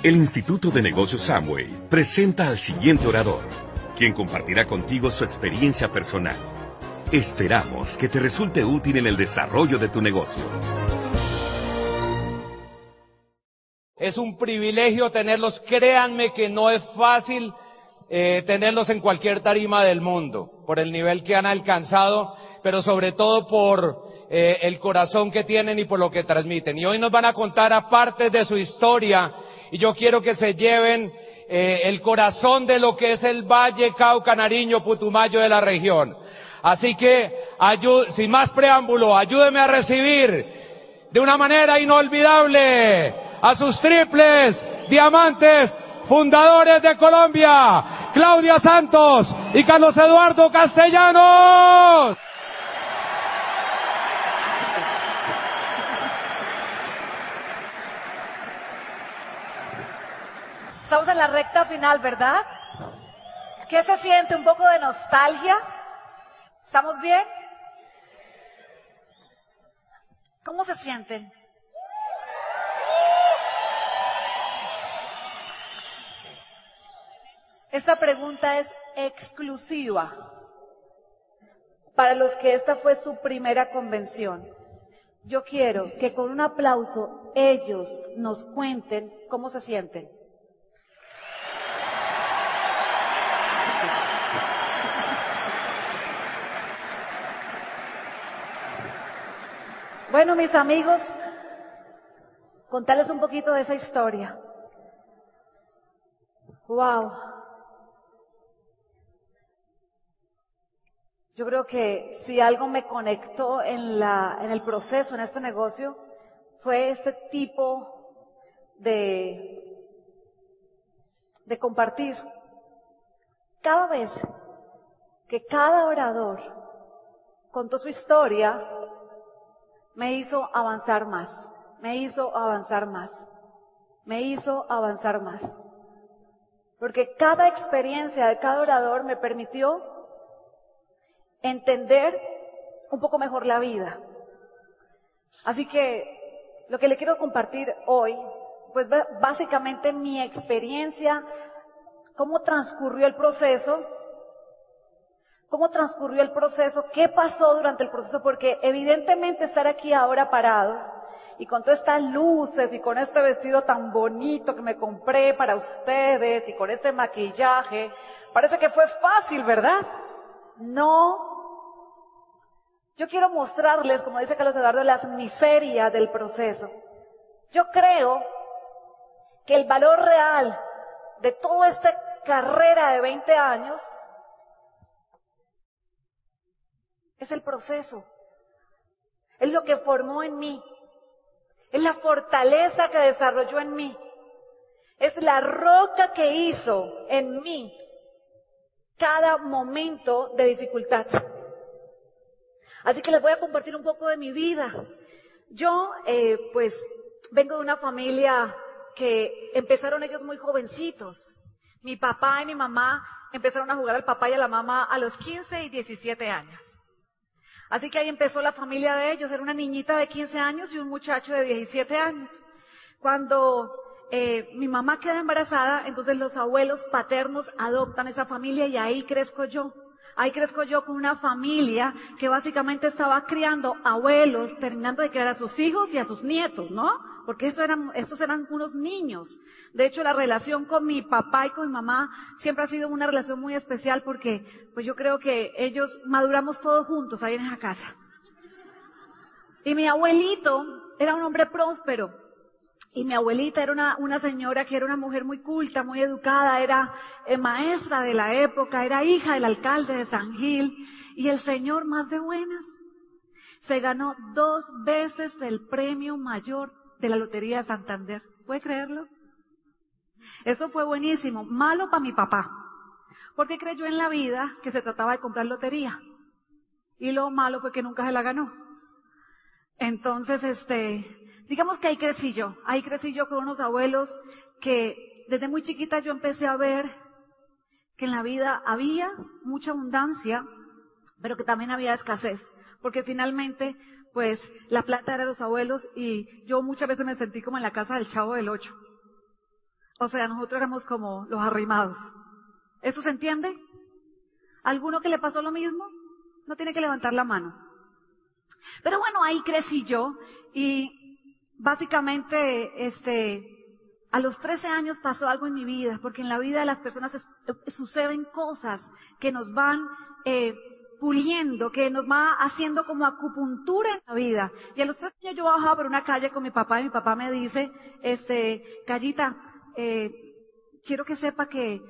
El Instituto de Negocios Samway presenta al siguiente orador, quien compartirá contigo su experiencia personal. Esperamos que te resulte útil en el desarrollo de tu negocio. Es un privilegio tenerlos, créanme que no es fácil eh, tenerlos en cualquier tarima del mundo, por el nivel que han alcanzado, pero sobre todo por eh, el corazón que tienen y por lo que transmiten. Y hoy nos van a contar aparte de su historia y yo quiero que se lleven eh, el corazón de lo que es el Valle Cauca Nariño Putumayo de la región. Así que, sin más preámbulo, ayúdeme a recibir de una manera inolvidable a sus triples diamantes fundadores de Colombia, Claudia Santos y Carlos Eduardo Castellanos. Estamos en la recta final, ¿verdad? ¿Qué se siente? ¿Un poco de nostalgia? ¿Estamos bien? ¿Cómo se sienten? Esta pregunta es exclusiva para los que esta fue su primera convención. Yo quiero que con un aplauso ellos nos cuenten cómo se sienten. Bueno, mis amigos, contarles un poquito de esa historia. Wow. Yo creo que si algo me conectó en la, en el proceso, en este negocio, fue este tipo de, de compartir. Cada vez que cada orador contó su historia, me hizo avanzar más, me hizo avanzar más, me hizo avanzar más. Porque cada experiencia de cada orador me permitió entender un poco mejor la vida. Así que lo que le quiero compartir hoy, pues básicamente mi experiencia, cómo transcurrió el proceso ¿Cómo transcurrió el proceso? ¿Qué pasó durante el proceso? Porque evidentemente estar aquí ahora parados y con todas estas luces y con este vestido tan bonito que me compré para ustedes y con este maquillaje, parece que fue fácil, ¿verdad? No. Yo quiero mostrarles, como dice Carlos Eduardo, las miserias del proceso. Yo creo que el valor real de toda esta carrera de 20 años Es el proceso. Es lo que formó en mí. Es la fortaleza que desarrolló en mí. Es la roca que hizo en mí cada momento de dificultad. Así que les voy a compartir un poco de mi vida. Yo, eh, pues, vengo de una familia que empezaron ellos muy jovencitos. Mi papá y mi mamá empezaron a jugar al papá y a la mamá a los 15 y 17 años. Así que ahí empezó la familia de ellos. Era una niñita de 15 años y un muchacho de 17 años. Cuando eh, mi mamá queda embarazada, entonces los abuelos paternos adoptan esa familia y ahí crezco yo. Ahí crezco yo con una familia que básicamente estaba criando abuelos, terminando de criar a sus hijos y a sus nietos, ¿no? Porque estos eran, unos niños. De hecho, la relación con mi papá y con mi mamá siempre ha sido una relación muy especial porque, pues yo creo que ellos maduramos todos juntos ahí en esa casa. Y mi abuelito era un hombre próspero. Y mi abuelita era una, una señora que era una mujer muy culta, muy educada, era eh, maestra de la época, era hija del alcalde de San Gil y el señor más de buenas. Se ganó dos veces el premio mayor de la Lotería de Santander. ¿Puede creerlo? Eso fue buenísimo. Malo para mi papá. Porque creyó en la vida que se trataba de comprar lotería. Y lo malo fue que nunca se la ganó. Entonces, este, Digamos que ahí crecí yo, ahí crecí yo con unos abuelos que desde muy chiquita yo empecé a ver que en la vida había mucha abundancia, pero que también había escasez, porque finalmente, pues, la plata era de los abuelos y yo muchas veces me sentí como en la casa del chavo del ocho. O sea, nosotros éramos como los arrimados. ¿Eso se entiende? ¿Alguno que le pasó lo mismo? No tiene que levantar la mano. Pero bueno, ahí crecí yo y básicamente, este, a los 13 años pasó algo en mi vida, porque en la vida de las personas suceden cosas que nos van eh, puliendo, que nos va haciendo como acupuntura en la vida. Y a los 13 años yo bajaba por una calle con mi papá y mi papá me dice, este, Callita, eh, quiero que sepa que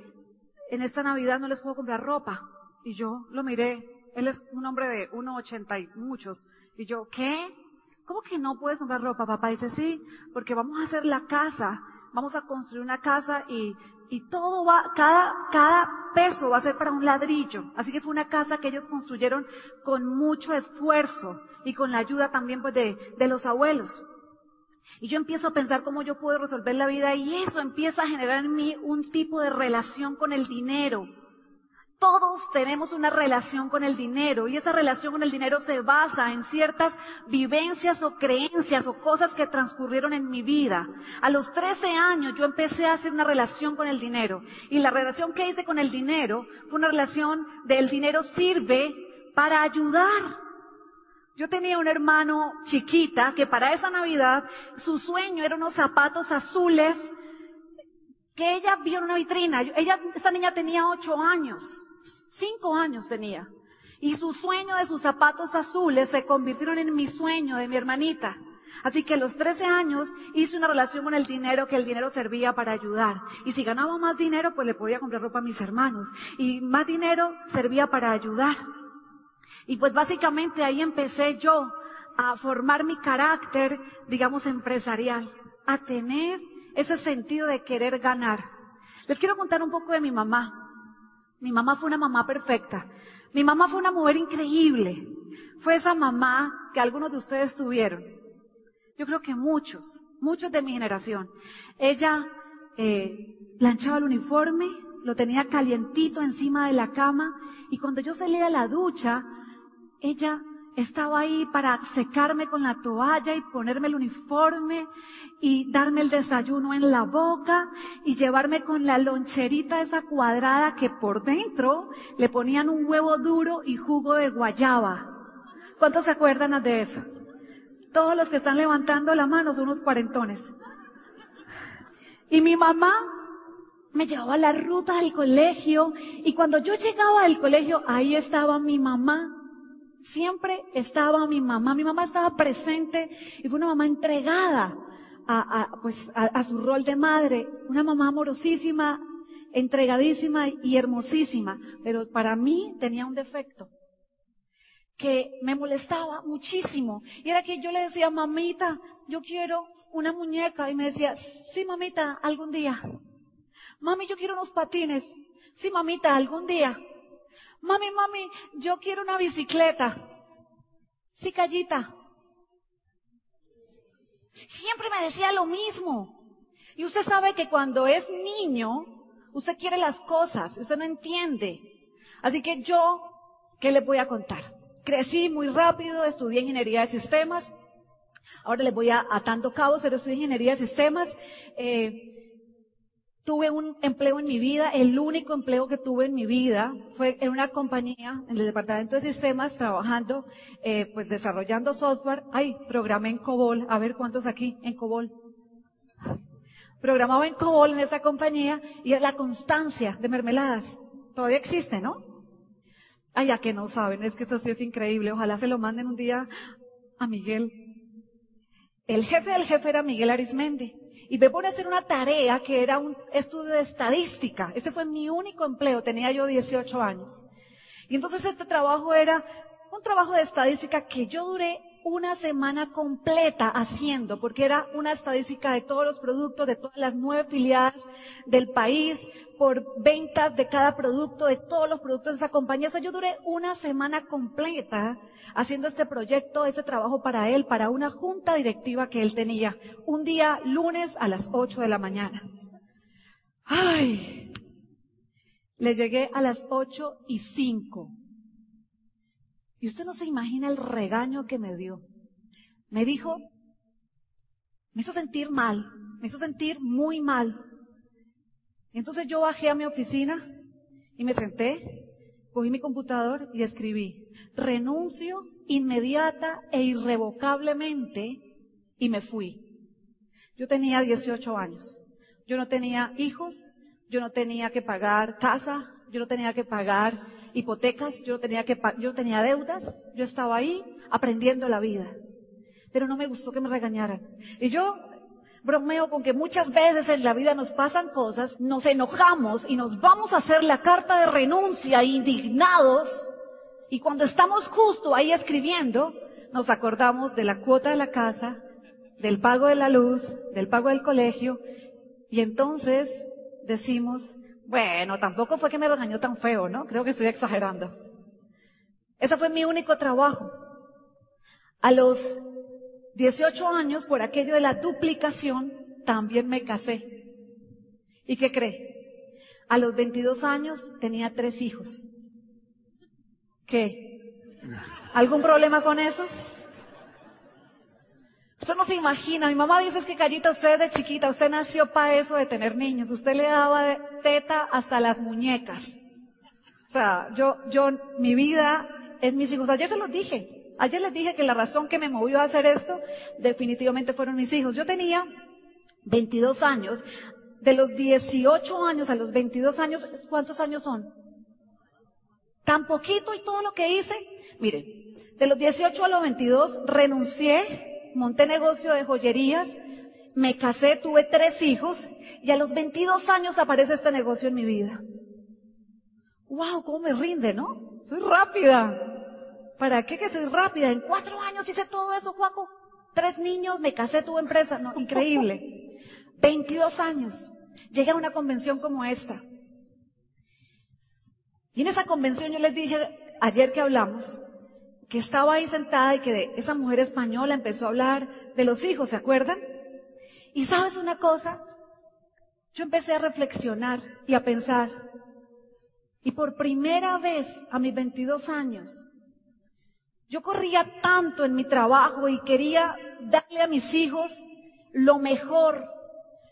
en esta Navidad no les puedo comprar ropa. Y yo lo miré, él es un hombre de 1,80 y muchos. Y yo, ¿qué? ¿Cómo que no puedes comprar ropa? Papá dice, sí, porque vamos a hacer la casa, vamos a construir una casa y, y todo va, cada, cada peso va a ser para un ladrillo. Así que fue una casa que ellos construyeron con mucho esfuerzo y con la ayuda también pues de, de los abuelos. Y yo empiezo a pensar cómo yo puedo resolver la vida y eso empieza a generar en mí un tipo de relación con el dinero. Todos tenemos una relación con el dinero y esa relación con el dinero se basa en ciertas vivencias o creencias o cosas que transcurrieron en mi vida. A los 13 años yo empecé a hacer una relación con el dinero y la relación que hice con el dinero fue una relación de el dinero sirve para ayudar. Yo tenía un hermano chiquita que para esa Navidad su sueño era unos zapatos azules que ella vio en una vitrina. Ella, esa niña tenía ocho años, cinco años tenía. Y su sueño de sus zapatos azules se convirtieron en mi sueño de mi hermanita. Así que a los 13 años hice una relación con el dinero, que el dinero servía para ayudar. Y si ganaba más dinero, pues le podía comprar ropa a mis hermanos. Y más dinero servía para ayudar. Y pues básicamente ahí empecé yo a formar mi carácter, digamos, empresarial, a tener ese sentido de querer ganar. Les quiero contar un poco de mi mamá. Mi mamá fue una mamá perfecta. Mi mamá fue una mujer increíble. Fue esa mamá que algunos de ustedes tuvieron. Yo creo que muchos, muchos de mi generación. Ella eh, planchaba el uniforme, lo tenía calientito encima de la cama y cuando yo salía de la ducha, ella estaba ahí para secarme con la toalla y ponerme el uniforme y darme el desayuno en la boca y llevarme con la loncherita esa cuadrada que por dentro le ponían un huevo duro y jugo de guayaba. ¿Cuántos se acuerdan de eso? Todos los que están levantando la mano son unos cuarentones. Y mi mamá me llevaba la ruta del colegio y cuando yo llegaba al colegio ahí estaba mi mamá Siempre estaba mi mamá, mi mamá estaba presente y fue una mamá entregada a, pues, a, su rol de madre, una mamá amorosísima, entregadísima y hermosísima, pero para mí tenía un defecto que me molestaba muchísimo. Y era que yo le decía, mamita, yo quiero una muñeca. Y me decía, sí, mamita, algún día. Mami, yo quiero unos patines. Sí, mamita, algún día. Mami, mami, yo quiero una bicicleta. Sí, callita. Siempre me decía lo mismo. Y usted sabe que cuando es niño, usted quiere las cosas, usted no entiende. Así que yo, ¿qué le voy a contar? Crecí muy rápido, estudié ingeniería de sistemas. Ahora les voy a atando cabos, pero estudié ingeniería de sistemas. Eh, tuve un empleo en mi vida, el único empleo que tuve en mi vida fue en una compañía, en el departamento de sistemas, trabajando, eh, pues desarrollando software. Ay, programé en COBOL, a ver cuántos aquí en COBOL. Programaba en COBOL en esa compañía y la constancia de mermeladas. Todavía existe, ¿no? Ay, ya que no saben, es que esto sí es increíble. Ojalá se lo manden un día a Miguel. El jefe del jefe era Miguel Arismendi y me pone a hacer una tarea que era un estudio de estadística. Ese fue mi único empleo, tenía yo 18 años. Y entonces este trabajo era un trabajo de estadística que yo duré una semana completa haciendo, porque era una estadística de todos los productos, de todas las nueve filiadas del país, por ventas de cada producto, de todos los productos de esa compañía. O sea, yo duré una semana completa haciendo este proyecto, este trabajo para él, para una junta directiva que él tenía, un día lunes a las ocho de la mañana. Ay, le llegué a las ocho y cinco. Y usted no se imagina el regaño que me dio. Me dijo, me hizo sentir mal, me hizo sentir muy mal. Entonces yo bajé a mi oficina y me senté, cogí mi computador y escribí, renuncio inmediata e irrevocablemente y me fui. Yo tenía 18 años. Yo no tenía hijos, yo no tenía que pagar casa, yo no tenía que pagar hipotecas, yo tenía que yo tenía deudas, yo estaba ahí aprendiendo la vida. Pero no me gustó que me regañaran. Y yo bromeo con que muchas veces en la vida nos pasan cosas, nos enojamos y nos vamos a hacer la carta de renuncia indignados y cuando estamos justo ahí escribiendo, nos acordamos de la cuota de la casa, del pago de la luz, del pago del colegio y entonces decimos, bueno, tampoco fue que me regañó tan feo, ¿no? Creo que estoy exagerando. Ese fue mi único trabajo. A los 18 años, por aquello de la duplicación, también me casé. ¿Y qué cree? A los 22 años tenía tres hijos. ¿Qué? ¿Algún problema con eso? Usted no se imagina, mi mamá dice que Callita, usted de chiquita, usted nació para eso de tener niños, usted le daba teta hasta las muñecas. O sea, yo, yo, mi vida es mis hijos. Ayer se los dije, Ayer les dije que la razón que me movió a hacer esto definitivamente fueron mis hijos. Yo tenía 22 años. De los 18 años a los 22 años, ¿cuántos años son? Tan poquito y todo lo que hice. Miren, de los 18 a los 22 renuncié, monté negocio de joyerías, me casé, tuve tres hijos y a los 22 años aparece este negocio en mi vida. ¡Wow! ¿Cómo me rinde, no? Soy rápida. ¿Para qué que soy rápida? En cuatro años hice todo eso, Juaco. Tres niños, me casé, tuve empresa. No, increíble. 22 años. Llegué a una convención como esta. Y en esa convención yo les dije ayer que hablamos que estaba ahí sentada y que esa mujer española empezó a hablar de los hijos, ¿se acuerdan? Y sabes una cosa, yo empecé a reflexionar y a pensar, y por primera vez a mis 22 años, yo corría tanto en mi trabajo y quería darle a mis hijos lo mejor.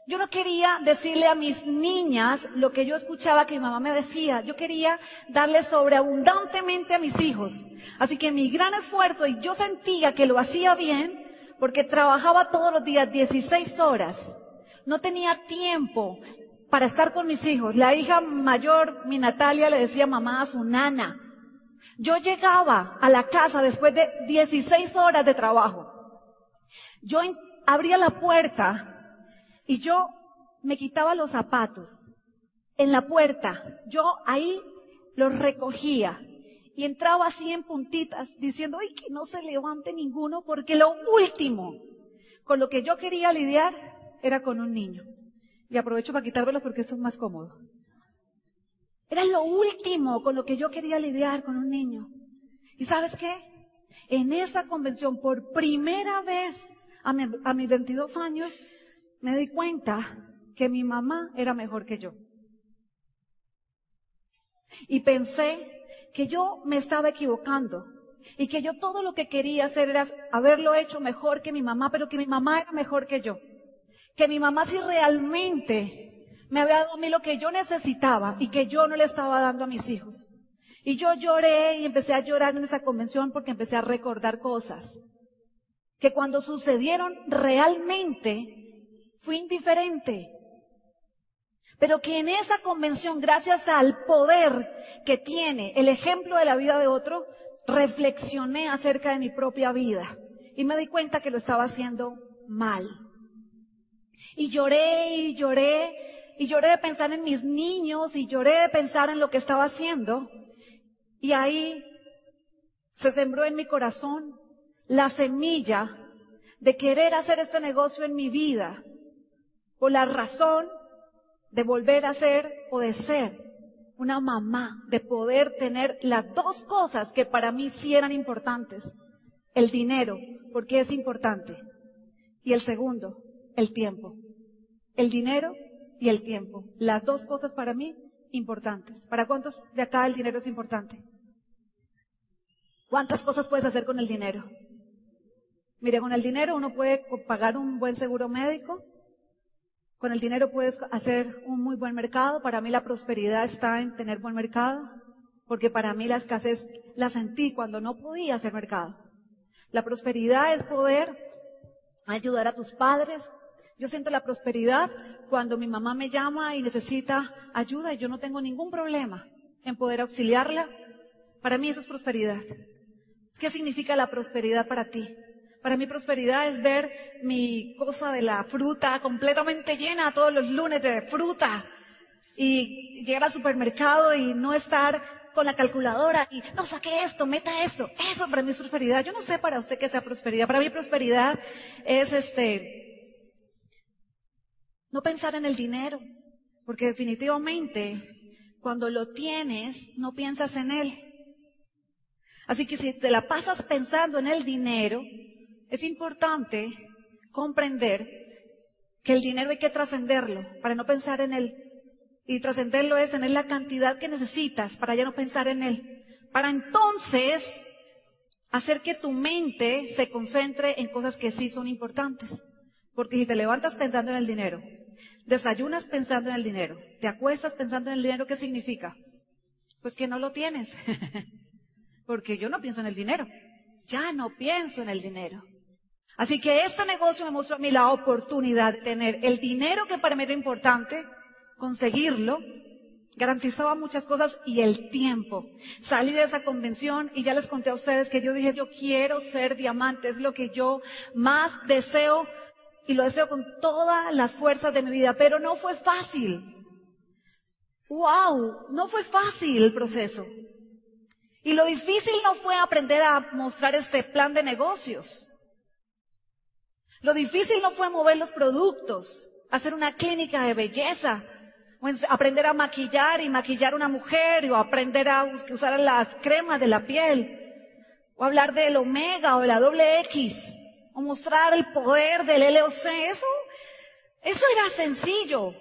Yo no quería decirle a mis niñas lo que yo escuchaba que mi mamá me decía. Yo quería darle sobreabundantemente a mis hijos. Así que mi gran esfuerzo, y yo sentía que lo hacía bien, porque trabajaba todos los días 16 horas. No tenía tiempo para estar con mis hijos. La hija mayor, mi Natalia, le decía mamá a su nana. Yo llegaba a la casa después de 16 horas de trabajo. Yo abría la puerta y yo me quitaba los zapatos en la puerta. Yo ahí los recogía y entraba así en puntitas diciendo, ay, que no se levante ninguno porque lo último con lo que yo quería lidiar era con un niño. Y aprovecho para quitármelo porque esto es más cómodo. Era lo último con lo que yo quería lidiar con un niño. ¿Y sabes qué? En esa convención, por primera vez a, mis 22 años, me di cuenta que mi mamá era mejor que yo. Y pensé que yo me estaba equivocando y que yo todo lo que quería hacer era haberlo hecho mejor que mi mamá, pero que mi mamá era mejor que yo. Que mi mamá si realmente me había dado a mí lo que yo necesitaba y que yo no le estaba dando a mis hijos. Y yo lloré y empecé a llorar en esa convención porque empecé a recordar cosas que cuando sucedieron realmente fui indiferente. Pero que en esa convención, gracias al poder que tiene el ejemplo de la vida de otro, reflexioné acerca de mi propia vida y me di cuenta que lo estaba haciendo mal. Y lloré y lloré y lloré de pensar en mis niños y lloré de pensar en lo que estaba haciendo. Y ahí se sembró en mi corazón la semilla de querer hacer este negocio en mi vida por la razón de volver a ser o de ser una mamá, de poder tener las dos cosas que para mí sí eran importantes. El dinero, porque es importante. Y el segundo, el tiempo. El dinero y el tiempo. Las dos cosas para mí importantes. ¿Para cuántos de acá el dinero es importante? ¿Cuántas cosas puedes hacer con el dinero? Mire, con el dinero uno puede pagar un buen seguro médico, Con el dinero puedes hacer un muy buen mercado. Para mí la prosperidad está en tener buen mercado, porque para mí la escasez la sentí cuando no podía hacer mercado. La prosperidad es poder ayudar a tus padres. Yo siento la prosperidad cuando mi mamá me llama y necesita ayuda y yo no tengo ningún problema en poder auxiliarla. Para mí eso es prosperidad. ¿Qué significa la prosperidad para ti? Para mí prosperidad es ver mi cosa de la fruta completamente llena todos los lunes de fruta y llegar al supermercado y no estar con la calculadora y no saque esto, meta esto. Eso para mí es prosperidad. Yo no sé para usted qué sea prosperidad. Para mí prosperidad es este no pensar en el dinero, porque definitivamente cuando lo tienes no piensas en él. Así que si te la pasas pensando en el dinero, es importante comprender que el dinero hay que trascenderlo para no pensar en él. Y trascenderlo es tener la cantidad que necesitas para ya no pensar en él. Para entonces hacer que tu mente se concentre en cosas que sí son importantes. Porque si te levantas pensando en el dinero, desayunas pensando en el dinero, te acuestas pensando en el dinero, ¿qué significa? Pues que no lo tienes. Porque yo no pienso en el dinero. Ya no pienso en el dinero. Así que este negocio me mostró a mí la oportunidad de tener el dinero que para mí era importante, conseguirlo, garantizaba muchas cosas y el tiempo. Salí de esa convención y ya les conté a ustedes que yo dije, yo quiero ser diamante, es lo que yo más deseo y lo deseo con todas las fuerzas de mi vida, pero no fue fácil. ¡Wow! No fue fácil el proceso. Y lo difícil no fue aprender a mostrar este plan de negocios. Lo difícil no fue mover los productos, hacer una clínica de belleza, o aprender a maquillar y maquillar a una mujer, o aprender a usar las cremas de la piel, o hablar del omega o de la doble X, o mostrar el poder del LOC. Eso, eso era sencillo.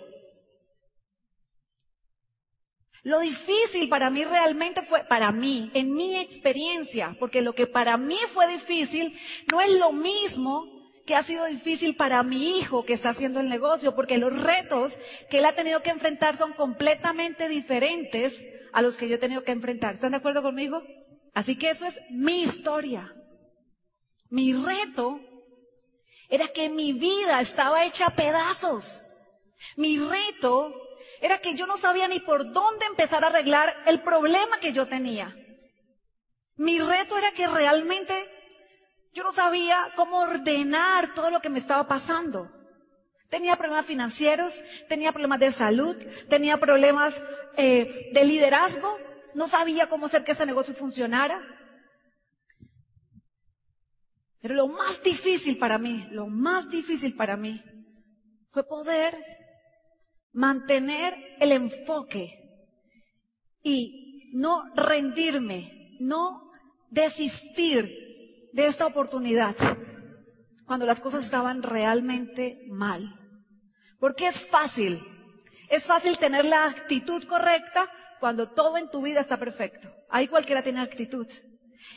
Lo difícil para mí realmente fue, para mí, en mi experiencia, porque lo que para mí fue difícil no es lo mismo que ha sido difícil para mi hijo que está haciendo el negocio, porque los retos que él ha tenido que enfrentar son completamente diferentes a los que yo he tenido que enfrentar. ¿Están de acuerdo conmigo? Así que eso es mi historia. Mi reto era que mi vida estaba hecha a pedazos. Mi reto era que yo no sabía ni por dónde empezar a arreglar el problema que yo tenía. Mi reto era que realmente yo no sabía cómo ordenar todo lo que me estaba pasando. Tenía problemas financieros, tenía problemas de salud, tenía problemas eh, de liderazgo, no sabía cómo hacer que ese negocio funcionara. Pero lo más difícil para mí, lo más difícil para mí, fue poder mantener el enfoque y no rendirme, no desistir de esta oportunidad cuando las cosas estaban realmente mal. Porque es fácil, es fácil tener la actitud correcta cuando todo en tu vida está perfecto. Ahí cualquiera tiene actitud.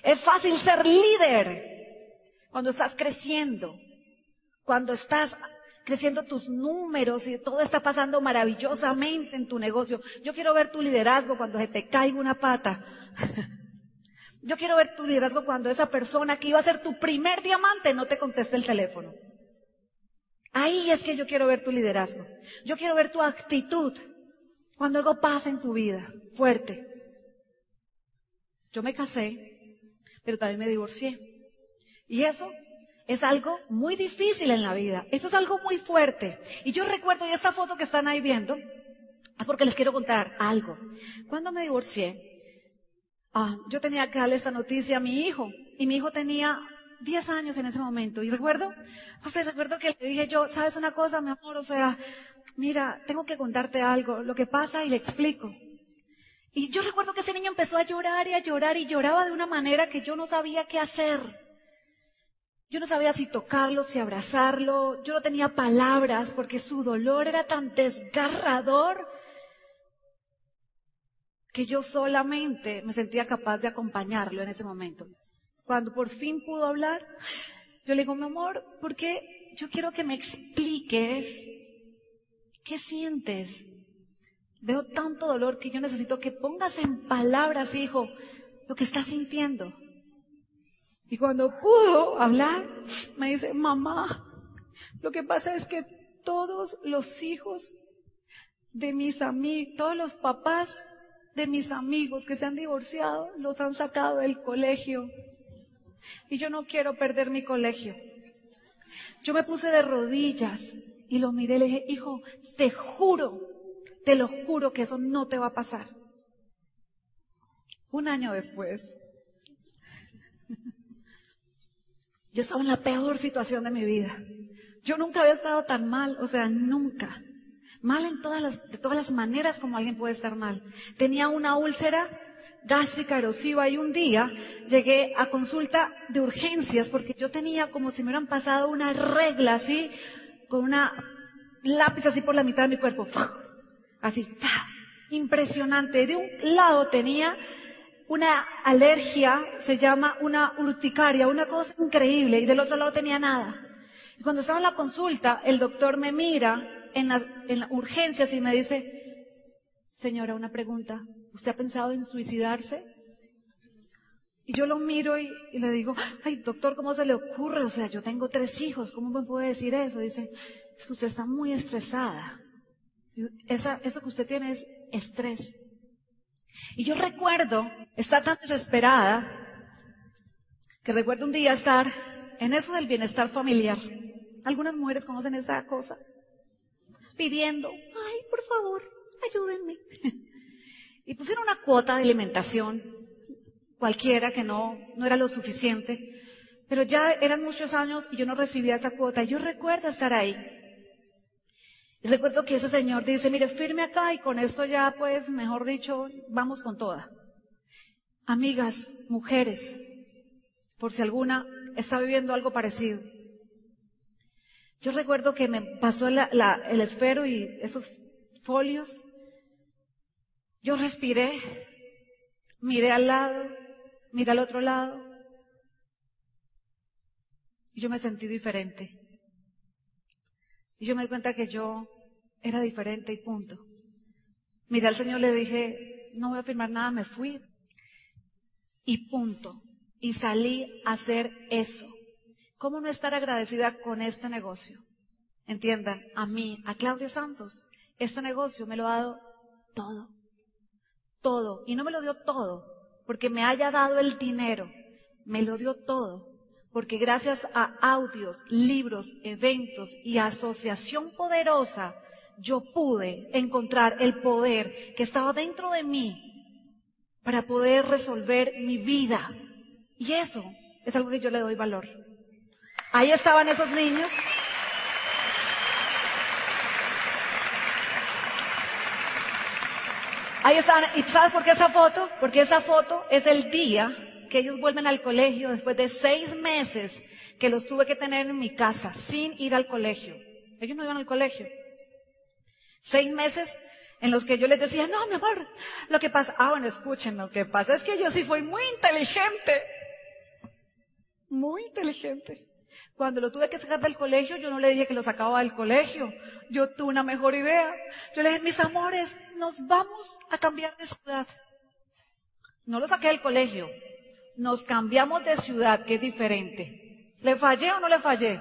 Es fácil ser líder cuando estás creciendo, cuando estás creciendo tus números y todo está pasando maravillosamente en tu negocio. Yo quiero ver tu liderazgo cuando se te caiga una pata. Yo quiero ver tu liderazgo cuando esa persona que iba a ser tu primer diamante no te conteste el teléfono. Ahí es que yo quiero ver tu liderazgo. Yo quiero ver tu actitud cuando algo pasa en tu vida, fuerte. Yo me casé, pero también me divorcié. Y eso es algo muy difícil en la vida. Esto es algo muy fuerte. Y yo recuerdo, y esta foto que están ahí viendo, es porque les quiero contar algo. Cuando me divorcié, Ah, yo tenía que darle esta noticia a mi hijo. Y mi hijo tenía 10 años en ese momento. Y recuerdo, o sea, recuerdo que le dije yo, ¿sabes una cosa, mi amor? O sea, mira, tengo que contarte algo, lo que pasa y le explico. Y yo recuerdo que ese niño empezó a llorar y a llorar y lloraba de una manera que yo no sabía qué hacer. Yo no sabía si tocarlo, si abrazarlo, yo no tenía palabras porque su dolor era tan desgarrador que yo solamente me sentía capaz de acompañarlo en ese momento. Cuando por fin pudo hablar, yo le digo, mi amor, ¿por qué yo quiero que me expliques ¿qué sientes? Veo tanto dolor que yo necesito que pongas en palabras, hijo, lo que estás sintiendo. Y cuando pudo hablar, me dice, mamá, lo que pasa es que todos los hijos de mis amigos, todos los papás de mis amigos que se han divorciado, los han sacado del colegio. Y yo no quiero perder mi colegio. Yo me puse de rodillas y lo miré y le dije, hijo, te juro, te lo juro que eso no te va a pasar. Un año después, yo estaba en la peor situación de mi vida. Yo nunca había estado tan mal, o sea, nunca. Mal en todas las, de todas las maneras como alguien puede estar mal. Tenía una úlcera gástrica erosiva y un día llegué a consulta de urgencias porque yo tenía como si me hubieran pasado una regla así, con una lápiz así por la mitad de mi cuerpo. Así, impresionante. De un lado tenía una alergia, se llama una urticaria, una cosa increíble, y del otro lado tenía nada. Y cuando estaba en la consulta, el doctor me mira en las, en las urgencias y me dice, señora, una pregunta, ¿usted ha pensado en suicidarse? Y yo lo miro y, le digo, ay, doctor, ¿cómo se le ocurre? O sea, yo tengo tres hijos, ¿cómo me puede decir eso? Dice, es que usted está muy estresada. Esa, eso que usted tiene es estrés. Y yo recuerdo estar tan desesperada que recuerdo un día estar en eso del bienestar familiar. Algunas mujeres conocen esa cosa. Pidiendo, ay, por favor, ayúdenme. Y pusieron una cuota de alimentación, cualquiera que no, no era lo suficiente. Pero ya eran muchos años y yo no recibía esa cuota. Yo recuerdo estar ahí. Y recuerdo que ese señor dice, mire, firme acá y con esto ya, pues, mejor dicho, vamos con toda. Amigas, mujeres, por si alguna está viviendo algo parecido. Yo recuerdo que me pasó la, el esfero y esos folios. Yo respiré, miré al lado, miré al otro lado. Y yo me sentí diferente. Y yo me di cuenta que yo era diferente y punto. Miré al Señor, le dije, no voy a firmar nada, me fui. Y punto. Y salí a hacer eso. ¿Cómo no estar agradecida con este negocio? Entiendan, a mí, a Claudia Santos, este negocio me lo ha dado todo. Todo. Y no me lo dio todo porque me haya dado el dinero. Me lo dio todo porque gracias a audios, libros, eventos y asociación poderosa, yo pude encontrar el poder que estaba dentro de mí para poder resolver mi vida. Y eso es algo que yo le doy valor. Ahí estaban esos niños. Ahí estaban. ¿Y sabes por qué esa foto? Porque esa foto es el día que ellos vuelven al colegio después de seis meses que los tuve que tener en mi casa sin ir al colegio. Ellos no iban al colegio. Seis meses en los que yo les decía, no, mi amor, lo que pasa, ah, bueno, escuchen, lo que pasa es que yo sí fui muy inteligente. Muy inteligente. Cuando lo tuve que sacar del colegio, yo no le dije que lo sacaba del colegio. Yo tuve una mejor idea. Yo le dije, mis amores, nos vamos a cambiar de ciudad. No lo saqué del colegio nos cambiamos de ciudad, que es diferente. ¿Le fallé o no le fallé?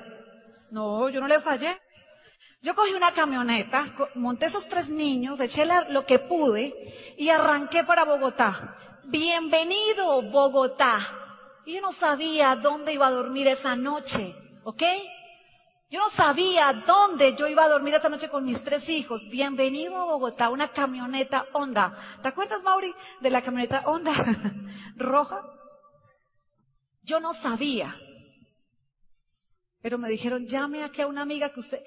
No, yo no le fallé. Yo cogí una camioneta, monté esos tres niños, eché lo que pude y arranqué para Bogotá. Bienvenido, Bogotá. Y yo no sabía dónde iba a dormir esa noche, ¿ok? Yo no sabía dónde yo iba a dormir esa noche con mis tres hijos. Bienvenido a Bogotá, una camioneta Honda. ¿Te acuerdas, Mauri, de la camioneta Honda roja? Yo no sabía. Pero me dijeron, llame aquí a una amiga que usted,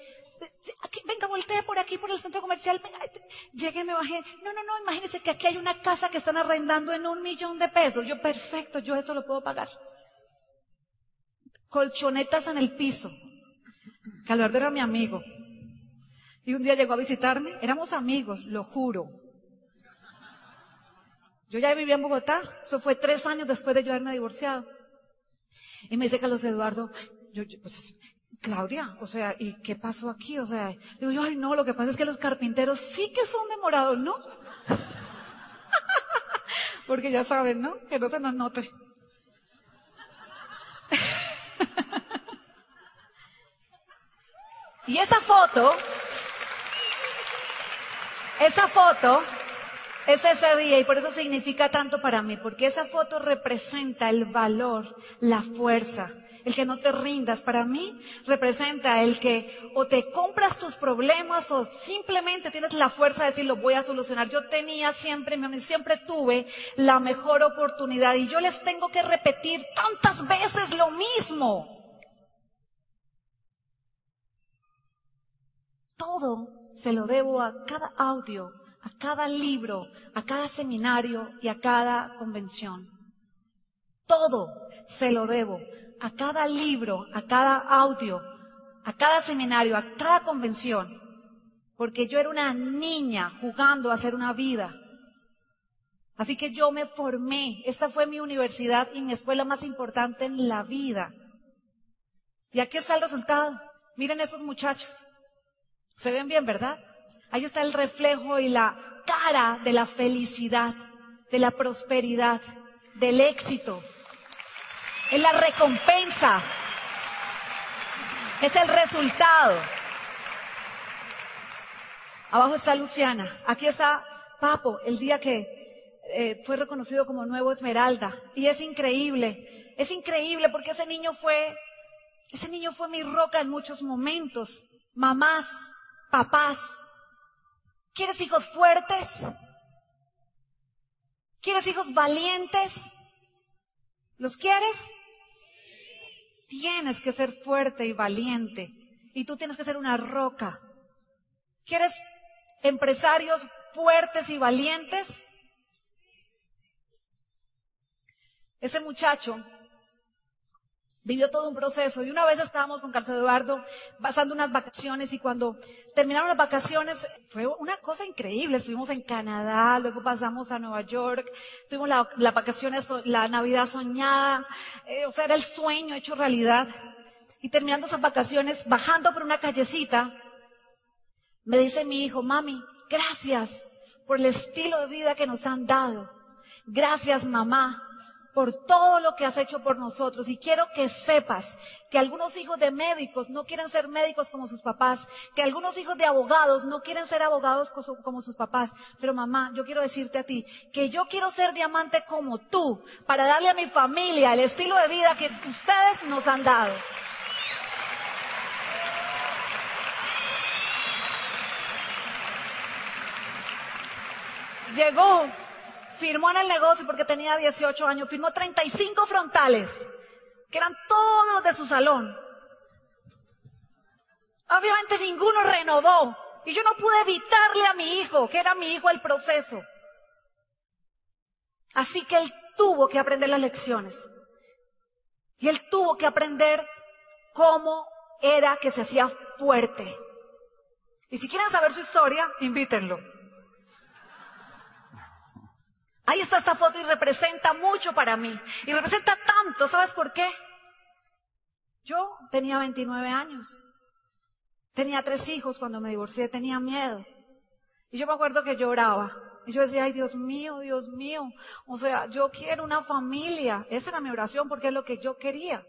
venga, voltee por aquí, por el centro comercial. Llegué, me bajé. No, no, no, imagínese que aquí hay una casa que están arrendando en un millón de pesos. Yo, perfecto, yo eso lo puedo pagar. Colchonetas en el piso. Calvardo era mi amigo. Y un día llegó a visitarme. Éramos amigos, lo juro. Yo ya vivía en Bogotá. Eso fue tres años después de yo haberme divorciado. Y me dice Carlos Eduardo, yo, pues, Claudia, o sea, ¿y qué pasó aquí? O sea, digo yo, ay no, lo que pasa es que los carpinteros sí que son demorados, ¿no? Porque ya saben, ¿no? Que no se nos note. y esa foto, esa foto es ese día y por eso significa tanto para mí, porque esa foto representa el valor, la fuerza, el que no te rindas. Para mí representa el que o te compras tus problemas o simplemente tienes la fuerza de decir lo voy a solucionar. Yo tenía siempre, siempre tuve la mejor oportunidad y yo les tengo que repetir tantas veces lo mismo. Todo se lo debo a cada audio, a cada libro, a cada seminario y a cada convención. Todo se lo debo a cada libro, a cada audio, a cada seminario, a cada convención, porque yo era una niña jugando a hacer una vida. Así que yo me formé, esta fue mi universidad y mi escuela más importante en la vida. Y aquí está el resultado. Miren esos muchachos. Se ven bien, ¿verdad? Ahí está el reflejo y la cara de la felicidad, de la prosperidad, del éxito, es la recompensa. Es el resultado. Abajo está Luciana. Aquí está Papo, el día que eh, fue reconocido como nuevo Esmeralda. Y es increíble. Es increíble porque ese niño fue, ese niño fue mi roca en muchos momentos. Mamás, papás. ¿Quieres hijos fuertes? ¿Quieres hijos valientes? ¿Los quieres? Tienes que ser fuerte y valiente. Y tú tienes que ser una roca. ¿Quieres empresarios fuertes y valientes? Ese muchacho vivió todo un proceso y una vez estábamos con Carlos Eduardo pasando unas vacaciones y cuando terminaron las vacaciones fue una cosa increíble. Estuvimos en Canadá, luego pasamos a Nueva York, tuvimos las vacaciones, la Navidad soñada, eh, o sea, era el sueño hecho realidad. Y terminando esas vacaciones, bajando por una callecita, me dice mi hijo, mami, gracias por el estilo de vida que nos han dado. Gracias, mamá, por todo lo que has hecho por nosotros. Y quiero que sepas que algunos hijos de médicos no quieren ser médicos como sus papás, que algunos hijos de abogados no quieren ser abogados como sus papás. Pero mamá, yo quiero decirte a ti que yo quiero ser diamante como tú, para darle a mi familia el estilo de vida que ustedes nos han dado. Llegó firmó en el negocio porque tenía 18 años, firmó 35 frontales, que eran todos los de su salón. Obviamente ninguno renovó y yo no pude evitarle a mi hijo, que era mi hijo, el proceso. Así que él tuvo que aprender las lecciones. Y él tuvo que aprender cómo era que se hacía fuerte. Y si quieren saber su historia, invítenlo. Ahí está esta foto y representa mucho para mí. Y representa tanto, ¿sabes por qué? Yo tenía 29 años. Tenía tres hijos cuando me divorcié, tenía miedo. Y yo me acuerdo que lloraba. Y yo decía, ay Dios mío, Dios mío. O sea, yo quiero una familia. Esa era mi oración porque es lo que yo quería.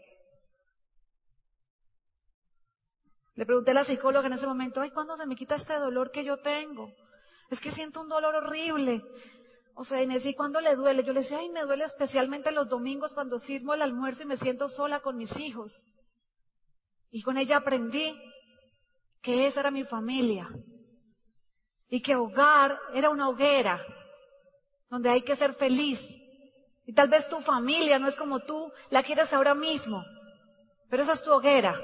Le pregunté a la psicóloga en ese momento, ay, ¿cuándo se me quita este dolor que yo tengo? Es que siento un dolor horrible. O sea, ¿y cuándo le duele? Yo le decía, ay, me duele especialmente los domingos cuando sirvo el almuerzo y me siento sola con mis hijos. Y con ella aprendí que esa era mi familia. Y que hogar era una hoguera donde hay que ser feliz. Y tal vez tu familia no es como tú la quieres ahora mismo, pero esa es tu hoguera.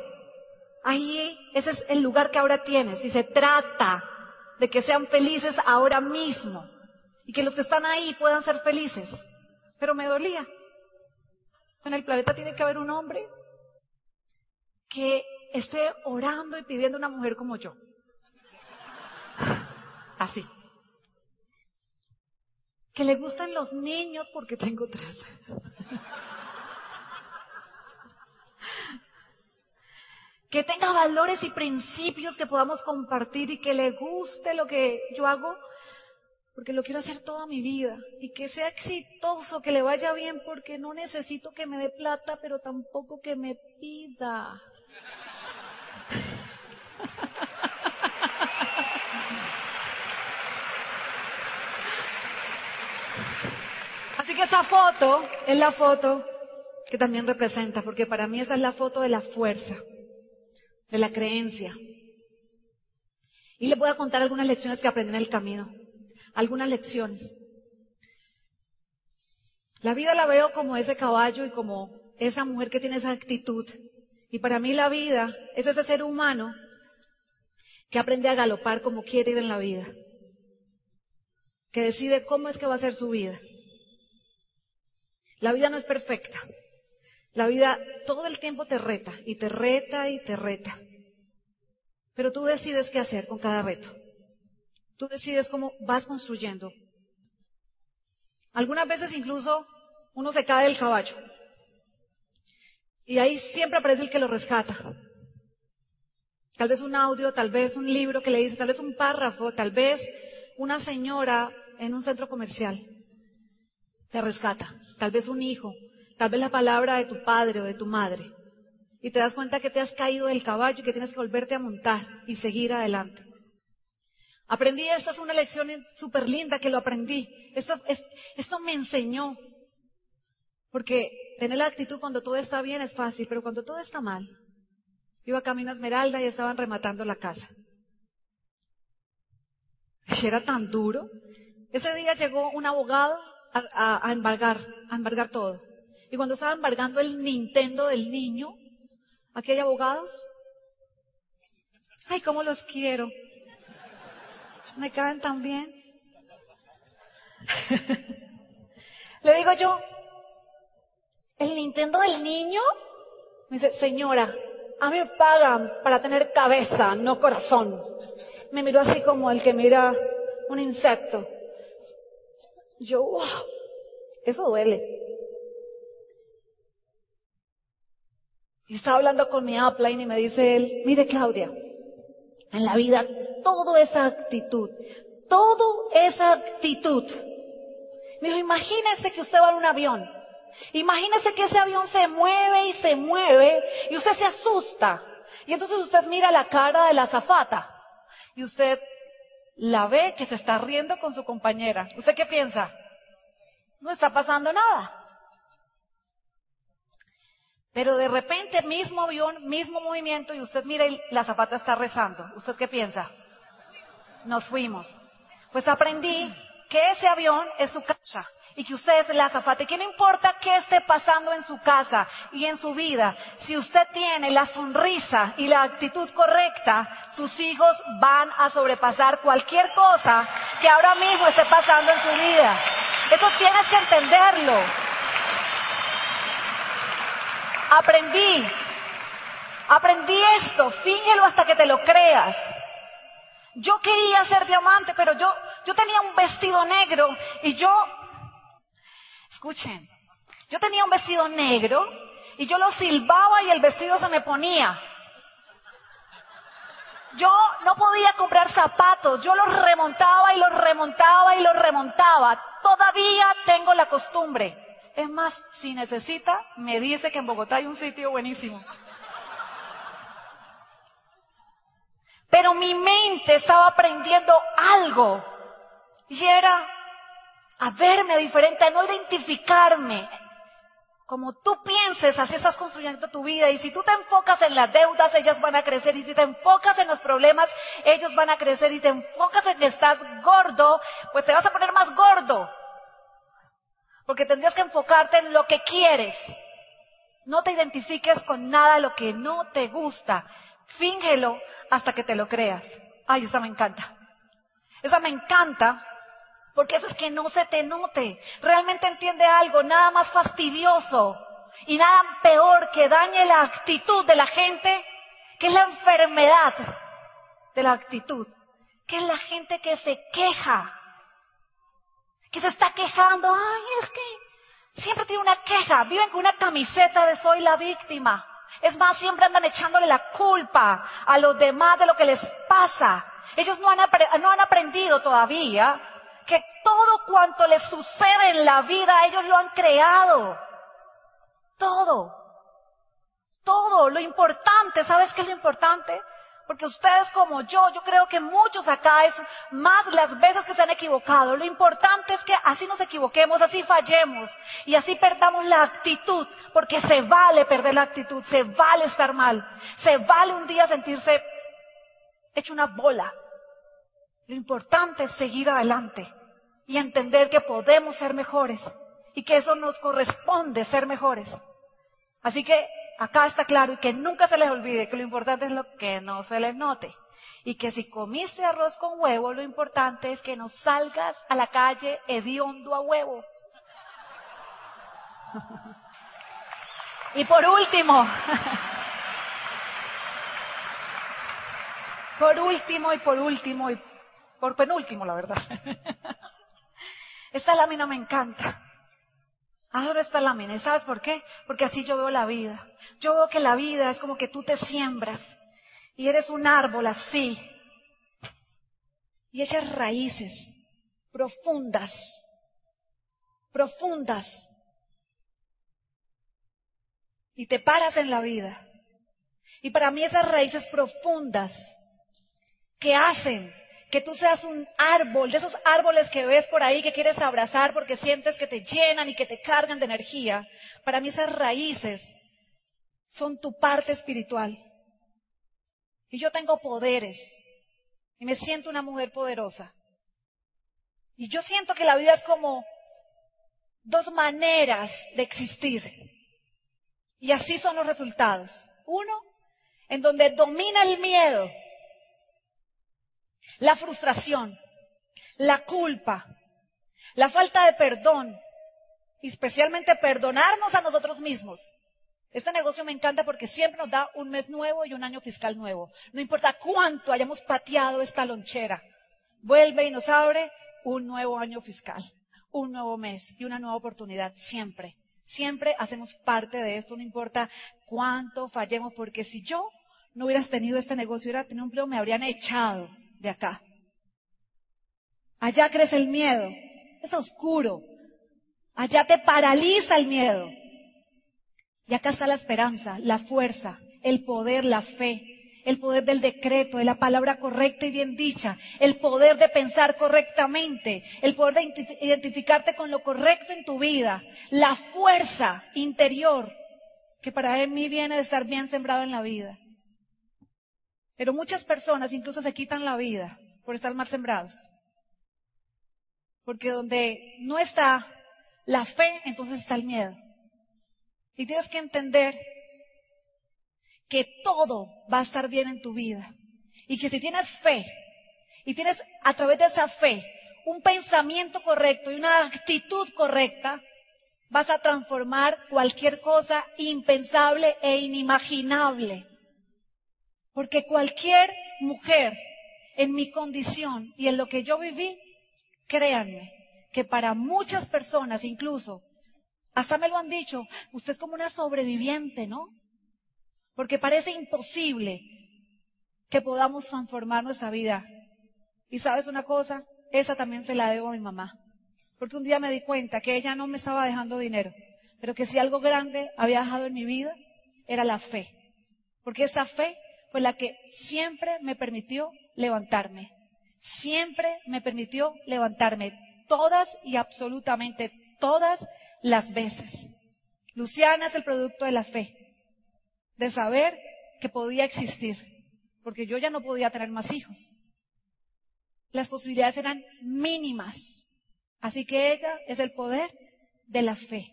Ahí, ese es el lugar que ahora tienes. Y se trata de que sean felices ahora mismo y que los que están ahí puedan ser felices. Pero me dolía. En el planeta tiene que haber un hombre que esté orando y pidiendo una mujer como yo. Así. Que le gustan los niños porque tengo tres. que tenga valores y principios que podamos compartir y que le guste lo que yo hago, porque lo quiero hacer toda mi vida y que sea exitoso, que le vaya bien, porque no necesito que me dé plata, pero tampoco que me pida. Así que esa foto es la foto que también representa, porque para mí esa es la foto de la fuerza, de la creencia. Y le voy a contar algunas lecciones que aprendí en el camino, algunas lecciones. La vida la veo como ese caballo y como esa mujer que tiene esa actitud. Y para mí la vida es ese ser humano que aprende a galopar como quiere ir en la vida, que decide cómo es que va a ser su vida. La vida no es perfecta. La vida todo el tiempo te reta y te reta y te reta. Pero tú decides qué hacer con cada reto. Tú decides cómo vas construyendo. Algunas veces incluso uno se cae del caballo. Y ahí siempre aparece el que lo rescata. Tal vez un audio, tal vez un libro que le dice, tal vez un párrafo, tal vez una señora en un centro comercial te rescata. Tal vez un hijo, tal vez la palabra de tu padre o de tu madre. Y te das cuenta que te has caído del caballo y que tienes que volverte a montar y seguir adelante. Aprendí, esta es una lección súper linda que lo aprendí. Esto, esto me enseñó. Porque tener la actitud cuando todo está bien es fácil, pero cuando todo está mal. Iba camino a Esmeralda y estaban rematando la casa. Y era tan duro. Ese día llegó un abogado a, embargar, a embargar todo. Y cuando estaba embargando el Nintendo del niño, aquí hay abogados. Ay, cómo los quiero. Me caen tan bien. Le digo yo, ¿el Nintendo del niño? Me dice, señora, a mí me pagan para tener cabeza, no corazón. Me miró así como el que mira un insecto. Yo, wow, eso duele. Y estaba hablando con mi upline y me dice él, mire Claudia, en la vida todo esa actitud, todo esa actitud. Me dijo, imagínese que usted va en un avión. Imagínese que ese avión se mueve y se mueve y usted se asusta. Y entonces usted mira la cara de la azafata y usted la ve que se está riendo con su compañera. ¿Usted qué piensa? No está pasando nada. Pero de repente, mismo avión, mismo movimiento, y usted mira y la zapata está rezando. ¿Usted qué piensa? Nos fuimos. Pues aprendí que ese avión es su casa y que usted es la azafata y que no importa qué esté pasando en su casa y en su vida, si usted tiene la sonrisa y la actitud correcta, sus hijos van a sobrepasar cualquier cosa que ahora mismo esté pasando en su vida. Eso tienes que entenderlo. Aprendí, aprendí esto, fíngelo hasta que te lo creas. Yo quería ser diamante, pero yo, yo tenía un vestido negro y yo Escuchen, yo tenía un vestido negro y yo lo silbaba y el vestido se me ponía. Yo no podía comprar zapatos, yo los remontaba y los remontaba y los remontaba. Todavía tengo la costumbre. Es más, si necesita, me dice que en Bogotá hay un sitio buenísimo. Pero mi mente estaba aprendiendo algo. Y era, a verme diferente, a no identificarme. Como tú pienses, así estás construyendo tu vida. Y si tú te enfocas en las deudas, ellas van a crecer. Y si te enfocas en los problemas, ellos van a crecer. Y te enfocas en que estás gordo, pues te vas a poner más gordo. Porque tendrías que enfocarte en lo que quieres. No te identifiques con nada de lo que no te gusta. Fíngelo hasta que te lo creas. Ay, esa me encanta. Esa me encanta porque eso es que no se te note. Realmente entiende algo, nada más fastidioso y nada peor que dañe la actitud de la gente, que es la enfermedad de la actitud, que es la gente que se queja, que se está quejando, ay, es que siempre tiene una queja, viven con una camiseta de soy la víctima. Es más, siempre andan echándole la culpa a los demás de lo que les pasa. Ellos no han, no han aprendido todavía que todo cuanto les sucede en la vida, ellos lo han creado. Todo. Todo. Lo importante, ¿sabes qué es lo importante? Porque ustedes como yo, yo creo que muchos acá es más las veces que se han equivocado. Lo importante es que así nos equivoquemos, así fallemos y así perdamos la actitud, porque se vale perder la actitud, se vale estar mal, se vale un día sentirse hecho una bola. Lo importante es seguir adelante y entender que podemos ser mejores y que eso nos corresponde ser mejores. Así que acá está claro y que nunca se les olvide que lo importante es lo que no se les note. Y que si comiste arroz con huevo, lo importante es que no salgas a la calle hediondo a huevo. y por último, por último y por último y por penúltimo, la verdad. Esta lámina me encanta. Adoro esta lámina. ¿Y sabes por qué? Porque así yo veo la vida. Yo veo que la vida es como que tú te siembras y eres un árbol así. Y echas raíces profundas, profundas. Y te paras en la vida. Y para mí esas raíces profundas que hacen que tú seas un árbol, de esos árboles que ves por ahí que quieres abrazar porque sientes que te llenan y que te cargan de energía. Para mí esas raíces son tu parte espiritual. Y yo tengo poderes y me siento una mujer poderosa. Y yo siento que la vida es como dos maneras de existir. Y así son los resultados. Uno, en donde domina el miedo la frustración, la culpa, la falta de perdón, especialmente perdonarnos a nosotros mismos. Este negocio me encanta porque siempre nos da un mes nuevo y un año fiscal nuevo. No importa cuánto hayamos pateado esta lonchera, vuelve y nos abre un nuevo año fiscal, un nuevo mes y una nueva oportunidad, siempre. Siempre hacemos parte de esto, no importa cuánto fallemos, porque si yo no hubieras tenido este negocio, hubiera tenido un empleo, me habrían echado de acá. Allá crece el miedo, es oscuro. Allá te paraliza el miedo. Y acá está la esperanza, la fuerza, el poder, la fe, el poder del decreto, de la palabra correcta y bien dicha, el poder de pensar correctamente, el poder de identificarte con lo correcto en tu vida, la fuerza interior que para mí viene de estar bien sembrado en la vida. Pero muchas personas incluso se quitan la vida por estar mal sembrados. Porque donde no está la fe, entonces está el miedo. Y tienes que entender que todo va a estar bien en tu vida. Y que si tienes fe, y tienes a través de esa fe un pensamiento correcto y una actitud correcta, vas a transformar cualquier cosa impensable e inimaginable. Porque cualquier mujer en mi condición y en lo que yo viví, créanme, que para muchas personas incluso, hasta me lo han dicho, usted es como una sobreviviente, ¿no? Porque parece imposible que podamos transformar nuestra vida. Y sabes una cosa, esa también se la debo a mi mamá. Porque un día me di cuenta que ella no me estaba dejando dinero, pero que si algo grande había dejado en mi vida, era la fe. Porque esa fe fue la que siempre me permitió levantarme. Siempre me permitió levantarme todas y absolutamente todas las veces. Luciana es el producto de la fe, de saber que podía existir, porque yo ya no podía tener más hijos. Las posibilidades eran mínimas. Así que ella es el poder de la fe.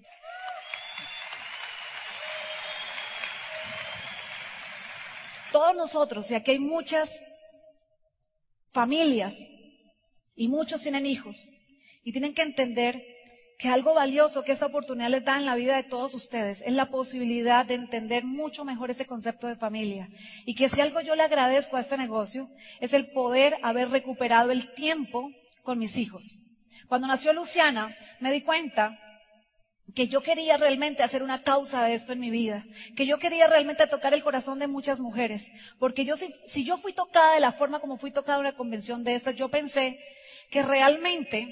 Todos nosotros, y aquí hay muchas familias y muchos tienen hijos, y tienen que entender que algo valioso que esta oportunidad les da en la vida de todos ustedes es la posibilidad de entender mucho mejor ese concepto de familia. Y que si algo yo le agradezco a este negocio es el poder haber recuperado el tiempo con mis hijos. Cuando nació Luciana, me di cuenta que yo quería realmente hacer una causa de esto en mi vida, que yo quería realmente tocar el corazón de muchas mujeres, porque yo si, si yo fui tocada de la forma como fui tocada en una convención de estas, yo pensé que realmente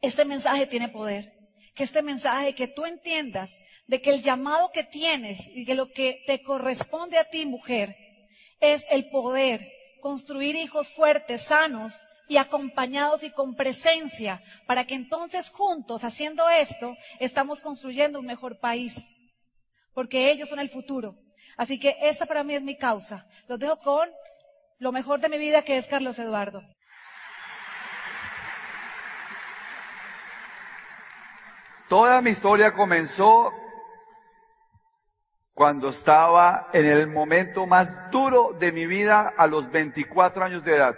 este mensaje tiene poder, que este mensaje, que tú entiendas de que el llamado que tienes y que lo que te corresponde a ti, mujer, es el poder construir hijos fuertes, sanos y acompañados y con presencia, para que entonces juntos, haciendo esto, estamos construyendo un mejor país, porque ellos son el futuro. Así que esta para mí es mi causa. Los dejo con lo mejor de mi vida, que es Carlos Eduardo. Toda mi historia comenzó cuando estaba en el momento más duro de mi vida a los 24 años de edad.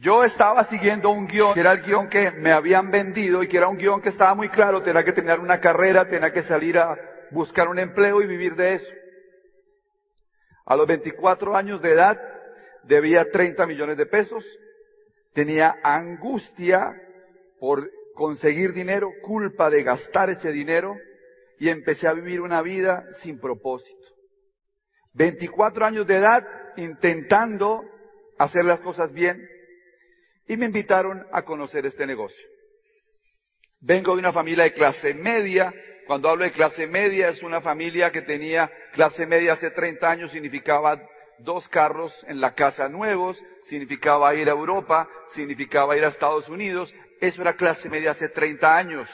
Yo estaba siguiendo un guion, que era el guion que me habían vendido y que era un guion que estaba muy claro, tenía que tener una carrera, tenía que salir a buscar un empleo y vivir de eso. A los 24 años de edad debía 30 millones de pesos, tenía angustia por conseguir dinero, culpa de gastar ese dinero, y empecé a vivir una vida sin propósito. 24 años de edad intentando hacer las cosas bien y me invitaron a conocer este negocio. Vengo de una familia de clase media. Cuando hablo de clase media es una familia que tenía clase media hace 30 años, significaba dos carros en la casa nuevos, significaba ir a Europa, significaba ir a Estados Unidos. Eso era clase media hace 30 años.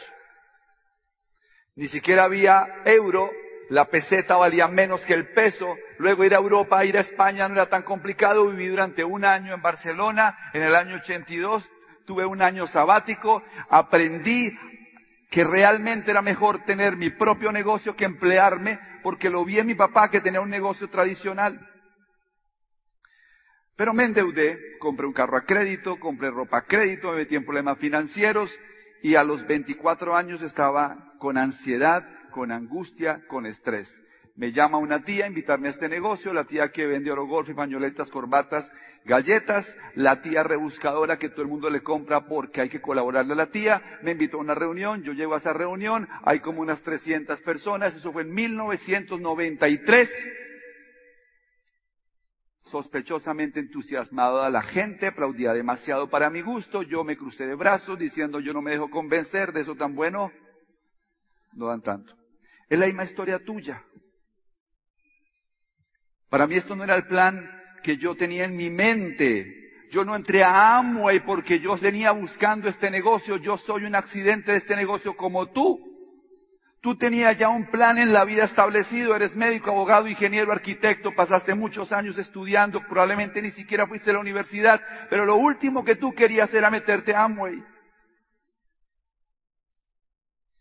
Ni siquiera había euro, la peseta valía menos que el peso, luego ir a Europa, ir a España no era tan complicado, viví durante un año en Barcelona, en el año 82, tuve un año sabático, aprendí que realmente era mejor tener mi propio negocio que emplearme, porque lo vi en mi papá que tenía un negocio tradicional. Pero me endeudé, compré un carro a crédito, compré ropa a crédito, me metí en problemas financieros y a los 24 años estaba con ansiedad, con angustia, con estrés. Me llama una tía a invitarme a este negocio, la tía que vende oro golf pañoletas, corbatas, galletas, la tía rebuscadora que todo el mundo le compra porque hay que colaborarle a la tía, me invitó a una reunión, yo llego a esa reunión, hay como unas 300 personas, eso fue en 1993 sospechosamente entusiasmado a la gente, aplaudía demasiado para mi gusto, yo me crucé de brazos diciendo yo no me dejo convencer de eso tan bueno, no dan tanto. Es la misma historia tuya. Para mí esto no era el plan que yo tenía en mi mente. Yo no entré a Amway porque yo venía buscando este negocio. Yo soy un accidente de este negocio como tú. Tú tenías ya un plan en la vida establecido. Eres médico, abogado, ingeniero, arquitecto. Pasaste muchos años estudiando. Probablemente ni siquiera fuiste a la universidad. Pero lo último que tú querías era meterte a Amway.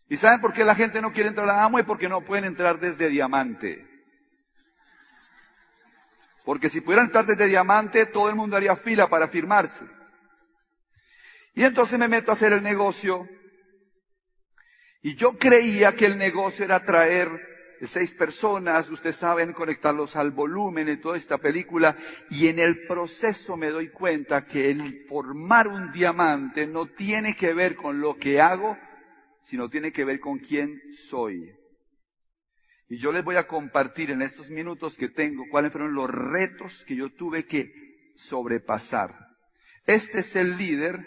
¿Y saben por qué la gente no quiere entrar a Amway? Porque no pueden entrar desde diamante. Porque si pudieran entrar desde diamante, todo el mundo haría fila para firmarse. Y entonces me meto a hacer el negocio. Y yo creía que el negocio era traer seis personas, ustedes saben, conectarlos al volumen en toda esta película. Y en el proceso me doy cuenta que el formar un diamante no tiene que ver con lo que hago, sino tiene que ver con quién soy. Y yo les voy a compartir en estos minutos que tengo cuáles fueron los retos que yo tuve que sobrepasar. Este es el líder.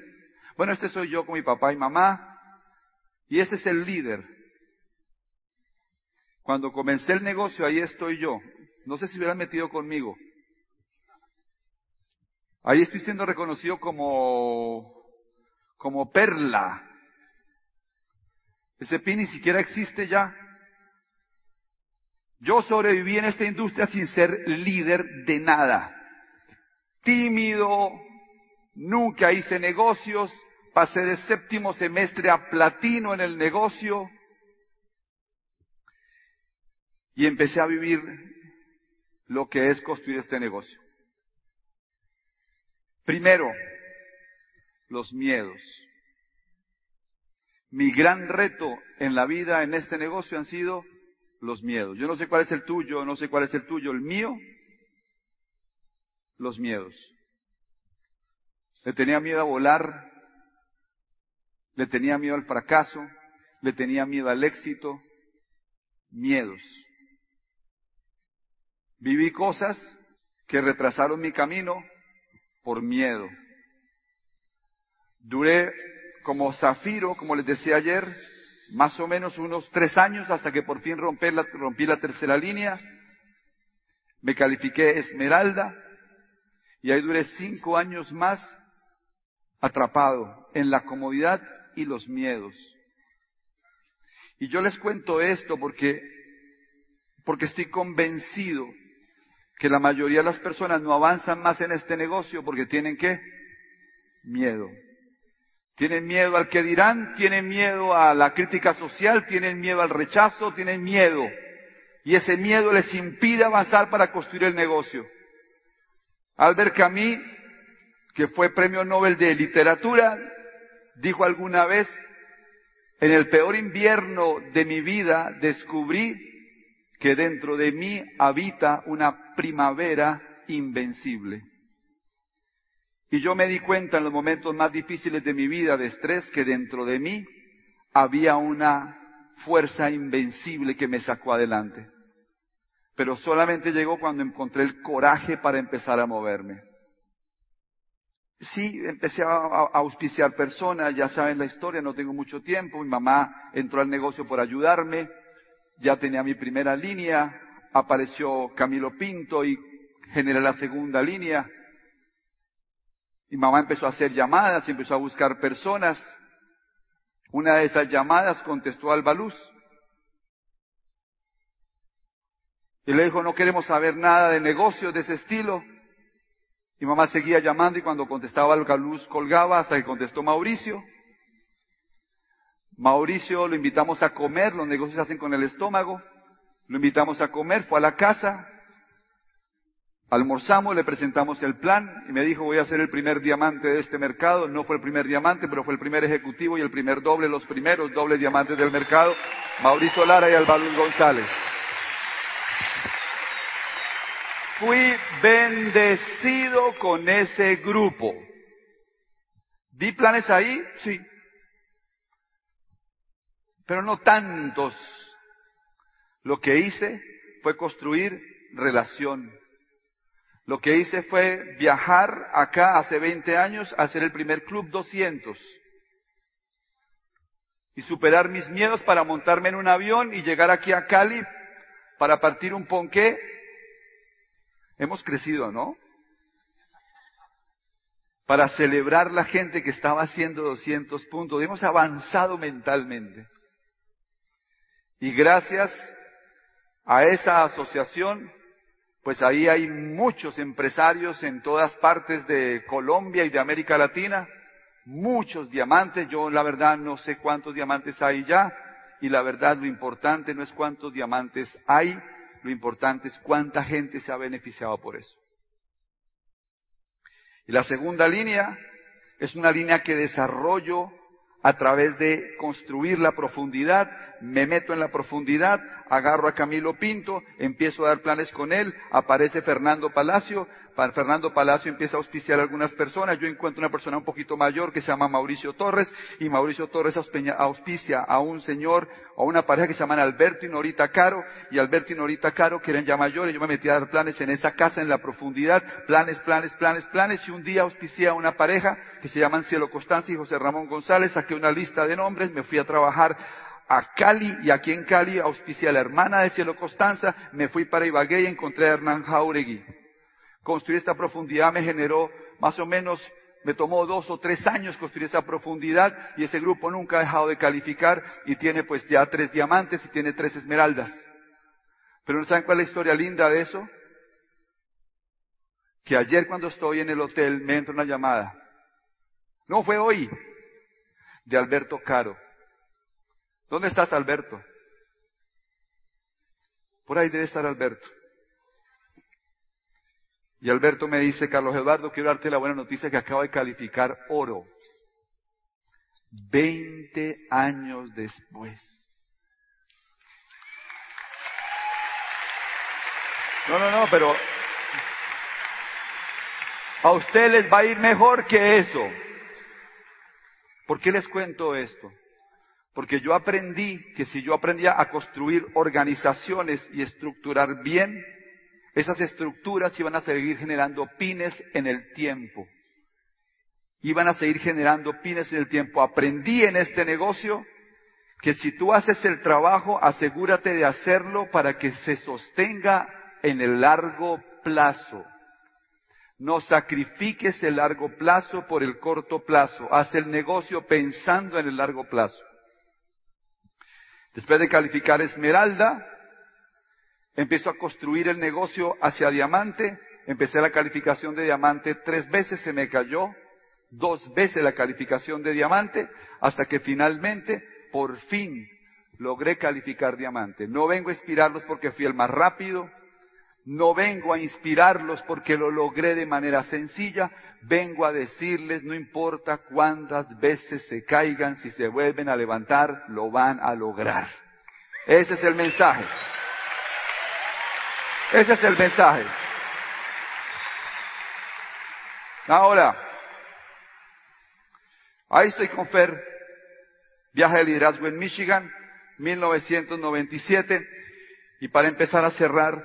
Bueno, este soy yo con mi papá y mamá. Y este es el líder. Cuando comencé el negocio, ahí estoy yo. No sé si hubieran metido conmigo. Ahí estoy siendo reconocido como, como perla. Ese pin ni siquiera existe ya. Yo sobreviví en esta industria sin ser líder de nada. Tímido, nunca hice negocios, pasé de séptimo semestre a platino en el negocio y empecé a vivir lo que es construir este negocio. Primero, los miedos. Mi gran reto en la vida, en este negocio, han sido los miedos. Yo no sé cuál es el tuyo, no sé cuál es el tuyo, el mío, los miedos. Le tenía miedo a volar, le tenía miedo al fracaso, le tenía miedo al éxito, miedos. Viví cosas que retrasaron mi camino por miedo. Duré como zafiro, como les decía ayer, más o menos unos tres años hasta que por fin rompí la, rompí la tercera línea. Me califiqué esmeralda y ahí duré cinco años más atrapado en la comodidad y los miedos. Y yo les cuento esto porque, porque estoy convencido que la mayoría de las personas no avanzan más en este negocio porque tienen qué? Miedo. Tienen miedo al que dirán, tienen miedo a la crítica social, tienen miedo al rechazo, tienen miedo. Y ese miedo les impide avanzar para construir el negocio. Albert Camus, que fue premio Nobel de Literatura, dijo alguna vez, en el peor invierno de mi vida descubrí que dentro de mí habita una primavera invencible. Y yo me di cuenta en los momentos más difíciles de mi vida de estrés que dentro de mí había una fuerza invencible que me sacó adelante. Pero solamente llegó cuando encontré el coraje para empezar a moverme. Sí, empecé a, auspiciar personas, ya saben la historia, no tengo mucho tiempo, mi mamá entró al negocio por ayudarme, ya tenía mi primera línea, apareció Camilo Pinto y generé la segunda línea. Mi mamá empezó a hacer llamadas y empezó a buscar personas. Una de esas llamadas contestó Alba Luz. Y le dijo, no queremos saber nada de negocios de ese estilo. Mi mamá seguía llamando y cuando contestaba Alba Luz colgaba hasta que contestó Mauricio. Mauricio lo invitamos a comer, los negocios se hacen con el estómago. Lo invitamos a comer, fue a la casa, almorzamos, le presentamos el plan y me dijo voy a ser el primer diamante de este mercado. No fue el primer diamante, pero fue el primer ejecutivo y el primer doble, los primeros dobles diamantes del mercado, Mauricio Lara y Alvaro González. Fui bendecido con ese grupo. ¿Di planes ahí? Sí. Pero no tantos. Lo que hice fue construir relación. Lo que hice fue viajar acá hace 20 años a hacer el primer Club 200 y superar mis miedos para montarme en un avión y llegar aquí a Cali para partir un ponqué Hemos crecido, ¿no? Para celebrar la gente que estaba haciendo 200 puntos. Hemos avanzado mentalmente. Y gracias a esa asociación, pues ahí hay muchos empresarios en todas partes de Colombia y de América Latina, muchos diamantes, yo la verdad no sé cuántos diamantes hay ya, y la verdad lo importante no es cuántos diamantes hay, lo importante es cuánta gente se ha beneficiado por eso. Y la segunda línea es una línea que desarrollo a través de construir la profundidad, me meto en la profundidad, agarro a Camilo Pinto, empiezo a dar planes con él, aparece Fernando Palacio, Fernando Palacio empieza a auspiciar a algunas personas, yo encuentro una persona un poquito mayor que se llama Mauricio Torres, y Mauricio Torres auspicia a un señor, a una pareja que se llaman Alberto y Norita Caro, y Alberto y Norita Caro que eran ya mayores, yo me metí a dar planes en esa casa, en la profundidad, planes, planes, planes, planes, y un día auspicié a una pareja que se llaman Cielo Constancia y José Ramón González, saqué una lista de nombres, me fui a trabajar a Cali y aquí en Cali auspicié a la hermana de Cielo Constanza, me fui para Ibagué y encontré a Hernán Jauregui. Construir esta profundidad me generó más o menos, me tomó dos o tres años construir esa profundidad y ese grupo nunca ha dejado de calificar y tiene pues ya tres diamantes y tiene tres esmeraldas. Pero ¿no saben cuál es la historia linda de eso? Que ayer cuando estoy en el hotel me entra una llamada. No fue hoy. De Alberto Caro. ¿Dónde estás, Alberto? Por ahí debe estar Alberto. Y Alberto me dice, Carlos Eduardo, quiero darte la buena noticia que acabo de calificar oro. Veinte años después. No, no, no, pero a usted les va a ir mejor que eso. ¿Por qué les cuento esto? Porque yo aprendí que si yo aprendía a construir organizaciones y estructurar bien, esas estructuras iban a seguir generando pines en el tiempo. Iban a seguir generando pines en el tiempo. Aprendí en este negocio que si tú haces el trabajo, asegúrate de hacerlo para que se sostenga en el largo plazo. No sacrifiques el largo plazo por el corto plazo. Haz el negocio pensando en el largo plazo. Después de calificar Esmeralda, empiezo a construir el negocio hacia diamante. Empecé la calificación de diamante tres veces, se me cayó dos veces la calificación de diamante, hasta que finalmente, por fin, logré calificar diamante. No vengo a inspirarlos porque fui el más rápido, no vengo a inspirarlos porque lo logré de manera sencilla, vengo a decirles, no importa cuántas veces se caigan, si se vuelven a levantar, lo van a lograr. Ese es el mensaje. Ese es el mensaje. Ahora, ahí estoy con Fer, viaje de liderazgo en Michigan, 1997, y para empezar a cerrar,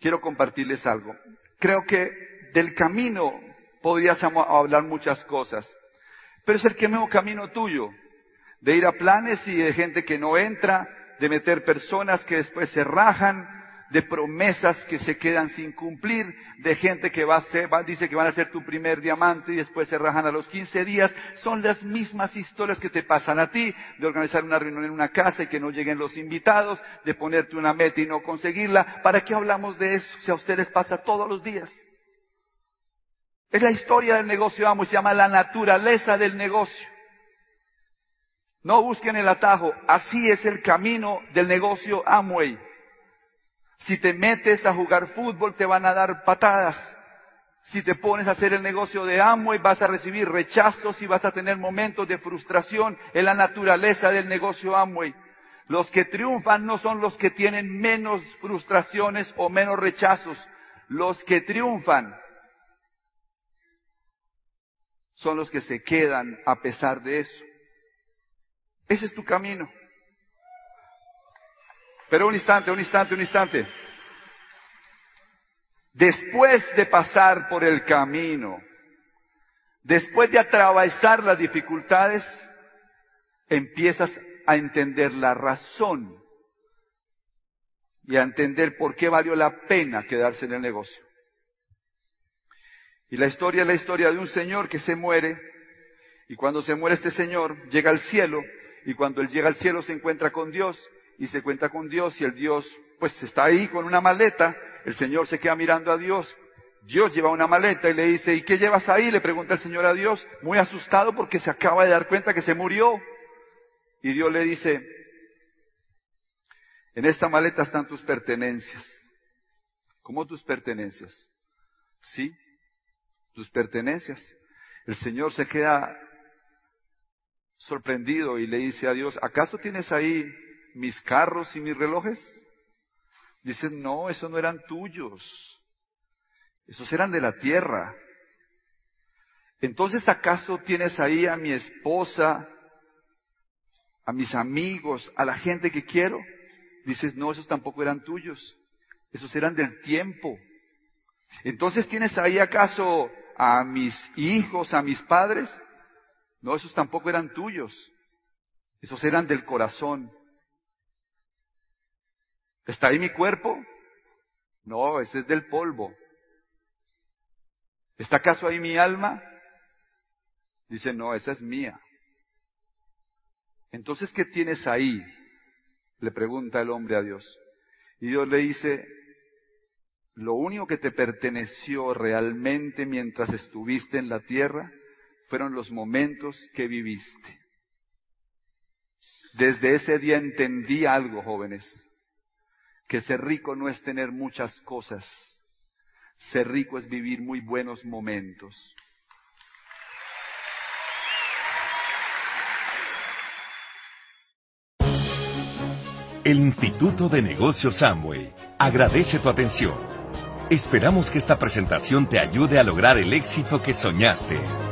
quiero compartirles algo. Creo que del camino podrías hablar muchas cosas, pero es el mismo camino tuyo, de ir a planes y de gente que no entra, de meter personas que después se rajan, de promesas que se quedan sin cumplir, de gente que va a ser, dice que van a ser tu primer diamante y después se rajan a los 15 días. Son las mismas historias que te pasan a ti, de organizar una reunión en una casa y que no lleguen los invitados, de ponerte una meta y no conseguirla. ¿Para qué hablamos de eso si a ustedes pasa todos los días? Es la historia del negocio amo y se llama la naturaleza del negocio. No busquen el atajo, así es el camino del negocio Amway. Si te metes a jugar fútbol te van a dar patadas. Si te pones a hacer el negocio de amo y vas a recibir rechazos y vas a tener momentos de frustración en la naturaleza del negocio Amway. Los que triunfan no son los que tienen menos frustraciones o menos rechazos. Los que triunfan son los que se quedan a pesar de eso. Ese es tu camino. Pero un instante, un instante, un instante. Después de pasar por el camino, después de atravesar las dificultades, empiezas a entender la razón y a entender por qué valió la pena quedarse en el negocio. Y la historia es la historia de un señor que se muere y cuando se muere este señor llega al cielo y cuando él llega al cielo se encuentra con Dios y se cuenta con Dios y el Dios pues está ahí con una maleta, el Señor se queda mirando a Dios, Dios lleva una maleta y le dice, ¿y qué llevas ahí? Le pregunta el Señor a Dios, muy asustado porque se acaba de dar cuenta que se murió. Y Dios le dice, en esta maleta están tus pertenencias. ¿Cómo tus pertenencias? Sí, tus pertenencias. El Señor se queda sorprendido y le dice a Dios, ¿acaso tienes ahí mis carros y mis relojes? Dicen, no, esos no eran tuyos. Esos eran de la tierra. Entonces, ¿acaso tienes ahí a mi esposa, a mis amigos, a la gente que quiero? Dices, no, esos tampoco eran tuyos. Esos eran del tiempo. Entonces, ¿tienes ahí acaso a mis hijos, a mis padres? No, esos tampoco eran tuyos. Esos eran del corazón. ¿Está ahí mi cuerpo? No, ese es del polvo. ¿Está acaso ahí mi alma? Dice, no, esa es mía. Entonces, ¿qué tienes ahí? Le pregunta el hombre a Dios. Y Dios le dice, lo único que te perteneció realmente mientras estuviste en la tierra fueron los momentos que viviste. Desde ese día entendí algo, jóvenes que ser rico no es tener muchas cosas, ser rico es vivir muy buenos momentos. El Instituto de Negocios Samway agradece tu atención. Esperamos que esta presentación te ayude a lograr el éxito que soñaste.